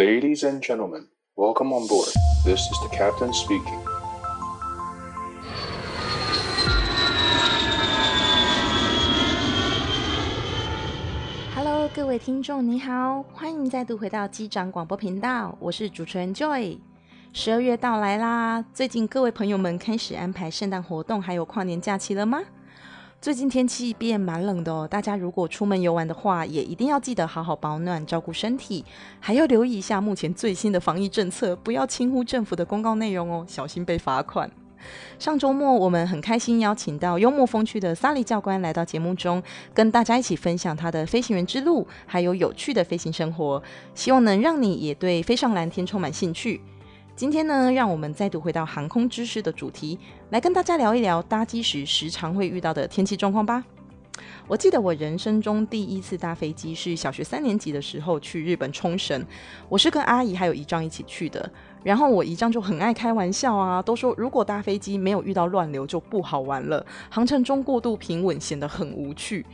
Ladies and gentlemen, welcome on board. This is the captain speaking. Hello，各位听众，你好，欢迎再度回到机长广播频道，我是主持人 Joy。十二月到来啦，最近各位朋友们开始安排圣诞活动，还有跨年假期了吗？最近天气变蛮冷的哦，大家如果出门游玩的话，也一定要记得好好保暖，照顾身体，还要留意一下目前最新的防疫政策，不要轻忽政府的公告内容哦，小心被罚款。上周末我们很开心邀请到幽默风趣的萨利教官来到节目中，跟大家一起分享他的飞行员之路，还有有趣的飞行生活，希望能让你也对飞上蓝天充满兴趣。今天呢，让我们再度回到航空知识的主题，来跟大家聊一聊搭机时时常会遇到的天气状况吧。我记得我人生中第一次搭飞机是小学三年级的时候去日本冲绳，我是跟阿姨还有姨丈一起去的。然后我姨丈就很爱开玩笑啊，都说如果搭飞机没有遇到乱流就不好玩了，航程中过度平稳显得很无趣。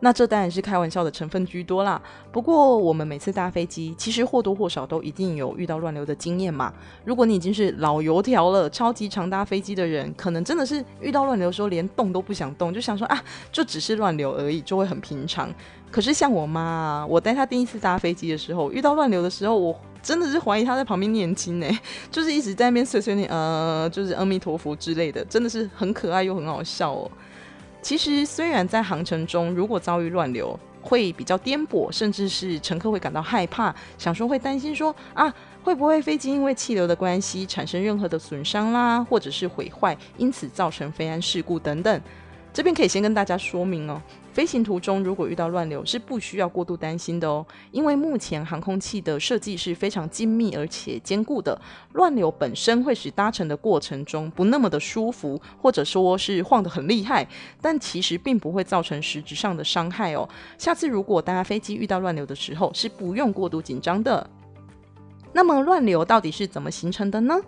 那这当然是开玩笑的成分居多啦。不过我们每次搭飞机，其实或多或少都一定有遇到乱流的经验嘛。如果你已经是老油条了，超级常搭飞机的人，可能真的是遇到乱流的时候连动都不想动，就想说啊，就只是乱流而已，就会很平常。可是像我妈，我带她第一次搭飞机的时候，遇到乱流的时候，我真的是怀疑她在旁边念经呢，就是一直在那边碎碎念，呃，就是阿弥陀佛之类的，真的是很可爱又很好笑哦。其实，虽然在航程中，如果遭遇乱流，会比较颠簸，甚至是乘客会感到害怕，想说会担心说啊，会不会飞机因为气流的关系产生任何的损伤啦，或者是毁坏，因此造成飞安事故等等。这边可以先跟大家说明哦。飞行途中如果遇到乱流，是不需要过度担心的哦，因为目前航空器的设计是非常精密而且坚固的。乱流本身会使搭乘的过程中不那么的舒服，或者说是晃得很厉害，但其实并不会造成实质上的伤害哦。下次如果搭飞机遇到乱流的时候，是不用过度紧张的。那么乱流到底是怎么形成的呢？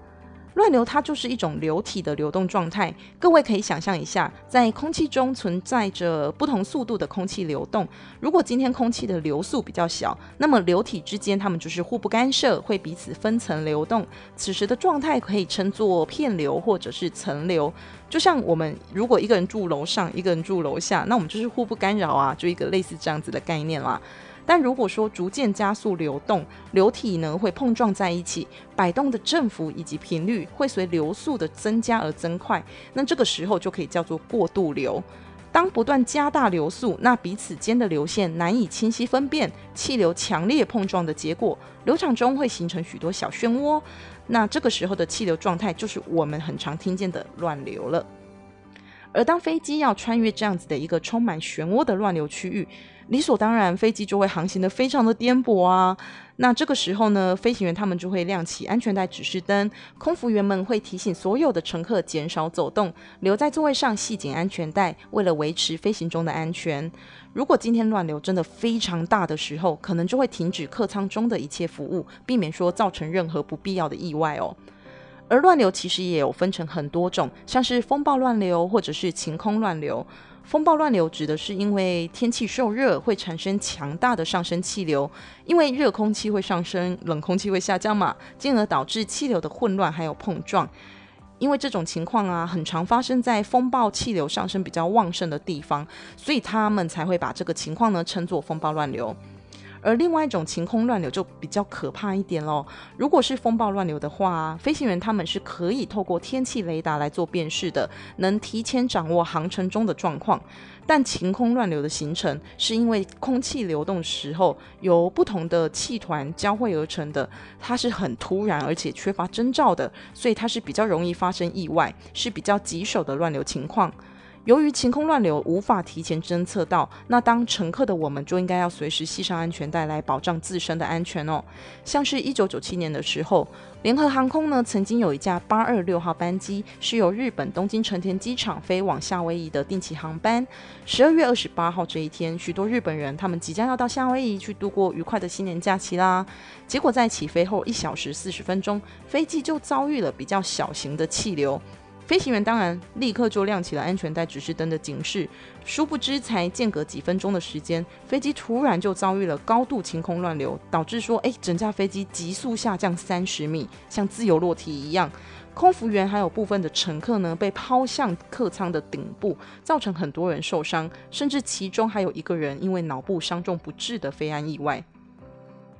乱流它就是一种流体的流动状态，各位可以想象一下，在空气中存在着不同速度的空气流动。如果今天空气的流速比较小，那么流体之间它们就是互不干涉，会彼此分层流动。此时的状态可以称作片流或者是层流。就像我们如果一个人住楼上，一个人住楼下，那我们就是互不干扰啊，就一个类似这样子的概念啦。但如果说逐渐加速流动，流体呢会碰撞在一起，摆动的振幅以及频率会随流速的增加而增快，那这个时候就可以叫做过渡流。当不断加大流速，那彼此间的流线难以清晰分辨，气流强烈碰撞的结果，流场中会形成许多小漩涡。那这个时候的气流状态就是我们很常听见的乱流了。而当飞机要穿越这样子的一个充满漩涡的乱流区域，理所当然，飞机就会航行得非常的颠簸啊。那这个时候呢，飞行员他们就会亮起安全带指示灯，空服员们会提醒所有的乘客减少走动，留在座位上系紧安全带，为了维持飞行中的安全。如果今天乱流真的非常大的时候，可能就会停止客舱中的一切服务，避免说造成任何不必要的意外哦。而乱流其实也有分成很多种，像是风暴乱流或者是晴空乱流。风暴乱流指的是因为天气受热会产生强大的上升气流，因为热空气会上升，冷空气会下降嘛，进而导致气流的混乱还有碰撞。因为这种情况啊，很常发生在风暴气流上升比较旺盛的地方，所以他们才会把这个情况呢称作风暴乱流。而另外一种晴空乱流就比较可怕一点喽。如果是风暴乱流的话，飞行员他们是可以透过天气雷达来做辨识的，能提前掌握航程中的状况。但晴空乱流的形成是因为空气流动时候由不同的气团交汇而成的，它是很突然而且缺乏征兆的，所以它是比较容易发生意外，是比较棘手的乱流情况。由于晴空乱流无法提前侦测到，那当乘客的我们就应该要随时系上安全带来保障自身的安全哦。像是一九九七年的时候，联合航空呢曾经有一架八二六号班机是由日本东京成田机场飞往夏威夷的定期航班。十二月二十八号这一天，许多日本人他们即将要到夏威夷去度过愉快的新年假期啦。结果在起飞后一小时四十分钟，飞机就遭遇了比较小型的气流。飞行员当然立刻就亮起了安全带指示灯的警示，殊不知才间隔几分钟的时间，飞机突然就遭遇了高度晴空乱流，导致说，哎，整架飞机急速下降三十米，像自由落体一样。空服员还有部分的乘客呢，被抛向客舱的顶部，造成很多人受伤，甚至其中还有一个人因为脑部伤重不治的飞安意外。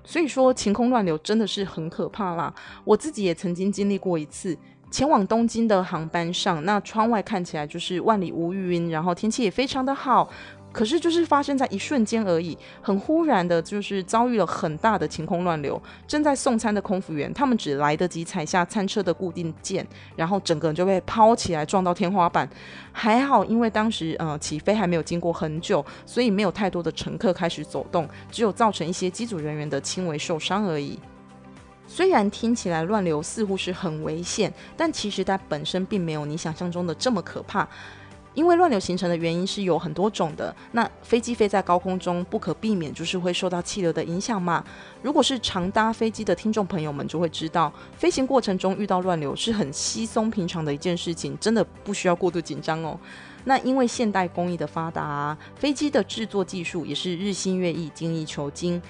所以说，晴空乱流真的是很可怕啦。我自己也曾经经历过一次，前往东京的航班上，那窗外看起来就是万里无云，然后天气也非常的好。可是就是发生在一瞬间而已，很忽然的，就是遭遇了很大的晴空乱流。正在送餐的空服员，他们只来得及踩下餐车的固定键，然后整个人就被抛起来撞到天花板。还好，因为当时呃起飞还没有经过很久，所以没有太多的乘客开始走动，只有造成一些机组人员的轻微受伤而已。虽然听起来乱流似乎是很危险，但其实它本身并没有你想象中的这么可怕。因为乱流形成的原因是有很多种的，那飞机飞在高空中，不可避免就是会受到气流的影响嘛。如果是常搭飞机的听众朋友们就会知道，飞行过程中遇到乱流是很稀松平常的一件事情，真的不需要过度紧张哦。那因为现代工艺的发达啊，飞机的制作技术也是日新月异，精益求精。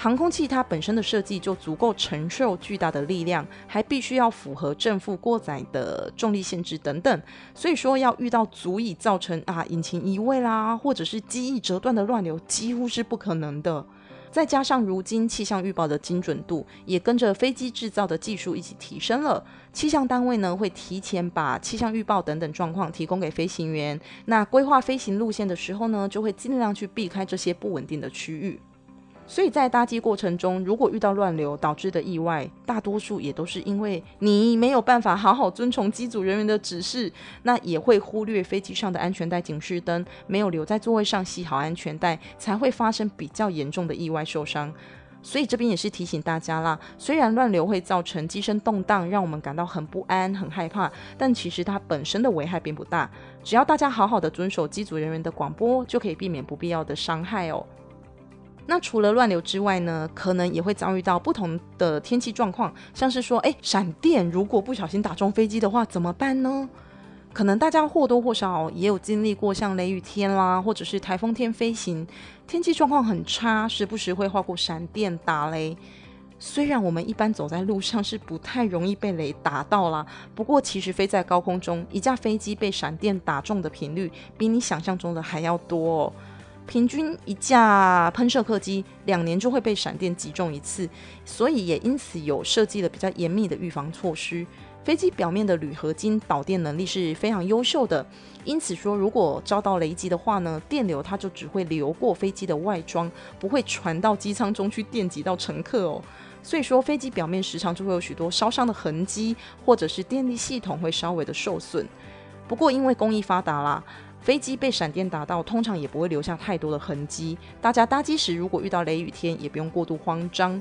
航空器它本身的设计就足够承受巨大的力量，还必须要符合正负过载的重力限制等等，所以说要遇到足以造成啊引擎移位啦，或者是机翼折断的乱流，几乎是不可能的。再加上如今气象预报的精准度也跟着飞机制造的技术一起提升了，气象单位呢会提前把气象预报等等状况提供给飞行员，那规划飞行路线的时候呢，就会尽量去避开这些不稳定的区域。所以在搭机过程中，如果遇到乱流导致的意外，大多数也都是因为你没有办法好好遵从机组人员的指示，那也会忽略飞机上的安全带警示灯，没有留在座位上系好安全带，才会发生比较严重的意外受伤。所以这边也是提醒大家啦，虽然乱流会造成机身动荡，让我们感到很不安、很害怕，但其实它本身的危害并不大，只要大家好好的遵守机组人员的广播，就可以避免不必要的伤害哦。那除了乱流之外呢，可能也会遭遇到不同的天气状况，像是说，哎，闪电如果不小心打中飞机的话，怎么办呢？可能大家或多或少也有经历过像雷雨天啦，或者是台风天飞行，天气状况很差，时不时会划过闪电打雷。虽然我们一般走在路上是不太容易被雷打到啦，不过其实飞在高空中，一架飞机被闪电打中的频率比你想象中的还要多哦。平均一架喷射客机两年就会被闪电击中一次，所以也因此有设计了比较严密的预防措施。飞机表面的铝合金导电能力是非常优秀的，因此说如果遭到雷击的话呢，电流它就只会流过飞机的外装，不会传到机舱中去电击到乘客哦。所以说飞机表面时常就会有许多烧伤的痕迹，或者是电力系统会稍微的受损。不过因为工艺发达啦。飞机被闪电打到，通常也不会留下太多的痕迹。大家搭机时，如果遇到雷雨天，也不用过度慌张。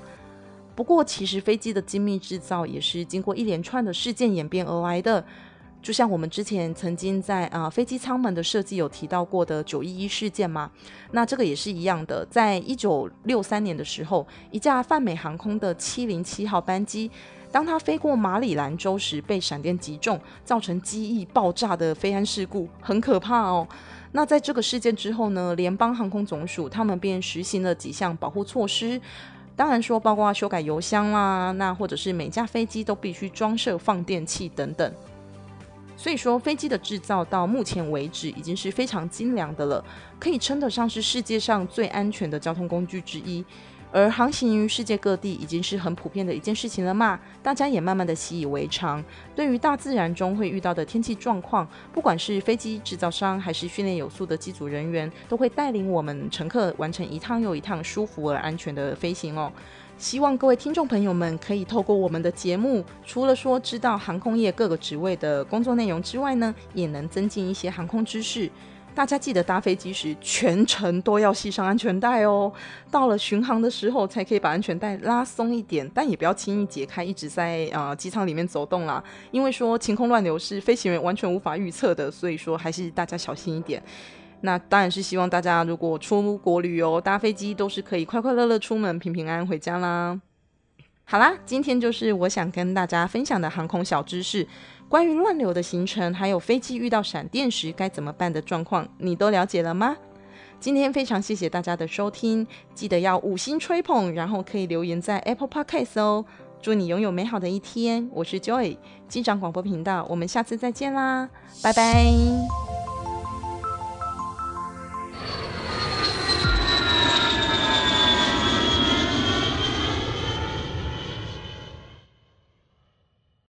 不过，其实飞机的精密制造也是经过一连串的事件演变而来的。就像我们之前曾经在啊、飞机舱门的设计有提到过的九一一事件嘛，那这个也是一样的。在一九六三年的时候，一架泛美航空的七零七号班机。当它飞过马里兰州时，被闪电击中，造成机翼爆炸的飞安事故，很可怕哦。那在这个事件之后呢，联邦航空总署他们便实行了几项保护措施，当然说包括修改油箱啦，那或者是每架飞机都必须装设放电器等等。所以说，飞机的制造到目前为止已经是非常精良的了，可以称得上是世界上最安全的交通工具之一。而航行于世界各地已经是很普遍的一件事情了嘛，大家也慢慢的习以为常。对于大自然中会遇到的天气状况，不管是飞机制造商还是训练有素的机组人员，都会带领我们乘客完成一趟又一趟舒服而安全的飞行哦。希望各位听众朋友们可以透过我们的节目，除了说知道航空业各个职位的工作内容之外呢，也能增进一些航空知识。大家记得搭飞机时全程都要系上安全带哦。到了巡航的时候才可以把安全带拉松一点，但也不要轻易解开，一直在呃机舱里面走动啦。因为说晴空乱流是飞行员完全无法预测的，所以说还是大家小心一点。那当然是希望大家如果出国旅游搭飞机都是可以快快乐乐出门，平平安安回家啦。好啦，今天就是我想跟大家分享的航空小知识，关于乱流的行程，还有飞机遇到闪电时该怎么办的状况，你都了解了吗？今天非常谢谢大家的收听，记得要五星吹捧，然后可以留言在 Apple Podcast 哦。祝你拥有美好的一天，我是 Joy，机长广播频道，我们下次再见啦，拜拜。